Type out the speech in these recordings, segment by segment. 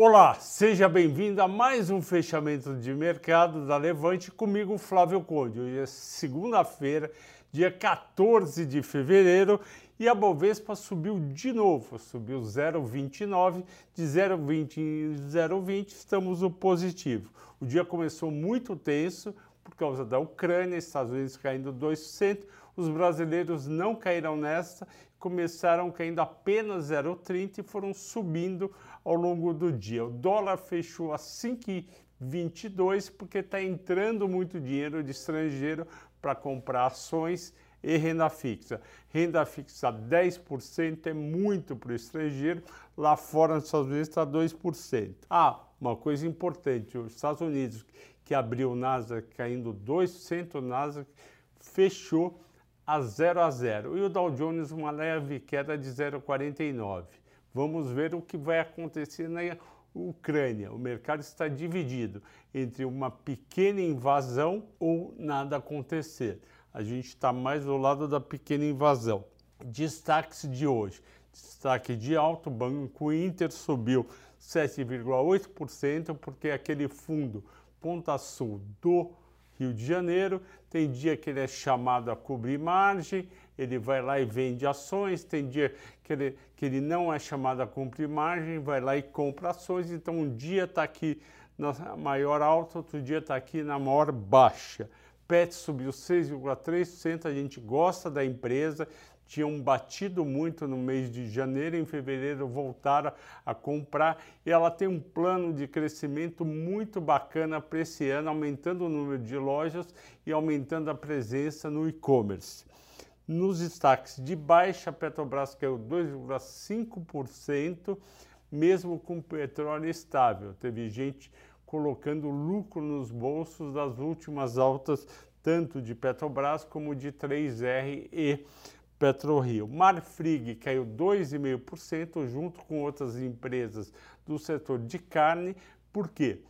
Olá, seja bem-vindo a mais um fechamento de mercado da Levante comigo, Flávio Conde. Hoje é segunda-feira, dia 14 de fevereiro, e a Bovespa subiu de novo, subiu 0,29, de 0,20 em 0,20 estamos no positivo. O dia começou muito tenso por causa da Ucrânia, Estados Unidos caindo 2%, os brasileiros não caíram nesta, começaram caindo apenas 0,30 e foram subindo ao longo do dia. O dólar fechou a 5,22 porque está entrando muito dinheiro de estrangeiro para comprar ações e renda fixa. Renda fixa 10% é muito para o estrangeiro, lá fora nos Estados Unidos está 2%. Ah, uma coisa importante, os Estados Unidos que abriu o Nasdaq caindo 2%, o Nasdaq fechou a 0 a 0 e o Dow Jones uma leve queda de 0,49. Vamos ver o que vai acontecer na Ucrânia. O mercado está dividido entre uma pequena invasão ou nada acontecer. A gente está mais do lado da pequena invasão. Destaques de hoje. Destaque de alto, Banco Inter subiu 7,8% porque aquele fundo Ponta Sul do Rio de Janeiro, tem dia que ele é chamado a cobrir margem, ele vai lá e vende ações, tem dia que ele, que ele não é chamado a cumprir margem, vai lá e compra ações, então um dia está aqui na maior alta, outro dia está aqui na maior baixa. PET subiu 6,3%, a gente gosta da empresa, tinham batido muito no mês de janeiro, em fevereiro voltaram a comprar e ela tem um plano de crescimento muito bacana para esse ano, aumentando o número de lojas e aumentando a presença no e-commerce. Nos destaques de baixa, a Petrobras caiu 2,5%, mesmo com petróleo estável. Teve gente colocando lucro nos bolsos das últimas altas, tanto de Petrobras como de 3R e PetroRio. Marfrig caiu 2,5% junto com outras empresas do setor de carne. Por quê?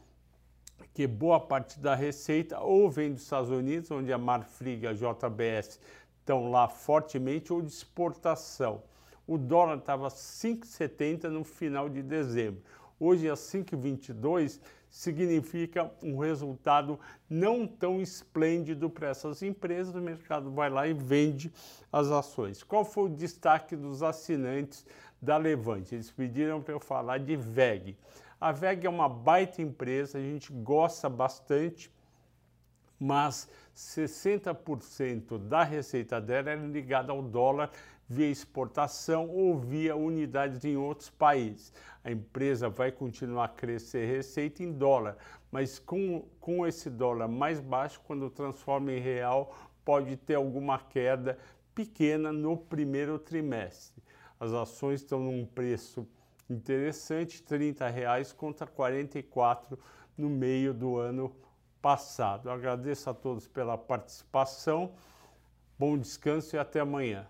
Porque boa parte da receita ou vem dos Estados Unidos, onde a Marfrig e a JBS estão lá fortemente, ou de exportação. O dólar estava 5,70 no final de dezembro. Hoje, a 5,22 significa um resultado não tão esplêndido para essas empresas. O mercado vai lá e vende as ações. Qual foi o destaque dos assinantes da Levante? Eles pediram para eu falar de VEG. A VEG é uma baita empresa, a gente gosta bastante mas 60% da receita dela era ligada ao dólar via exportação ou via unidades em outros países. A empresa vai continuar a crescer receita em dólar, mas com, com esse dólar mais baixo, quando transforma em real, pode ter alguma queda pequena no primeiro trimestre. As ações estão num preço interessante, R$ reais contra 44 no meio do ano passado. Agradeço a todos pela participação, bom descanso e até amanhã.